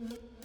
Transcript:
Mm-hmm.